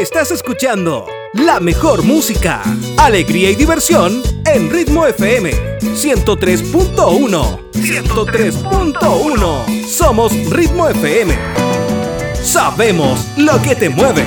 Estás escuchando la mejor música, alegría y diversión en Ritmo FM 103.1. 103.1. Somos Ritmo FM. Sabemos lo que te mueve.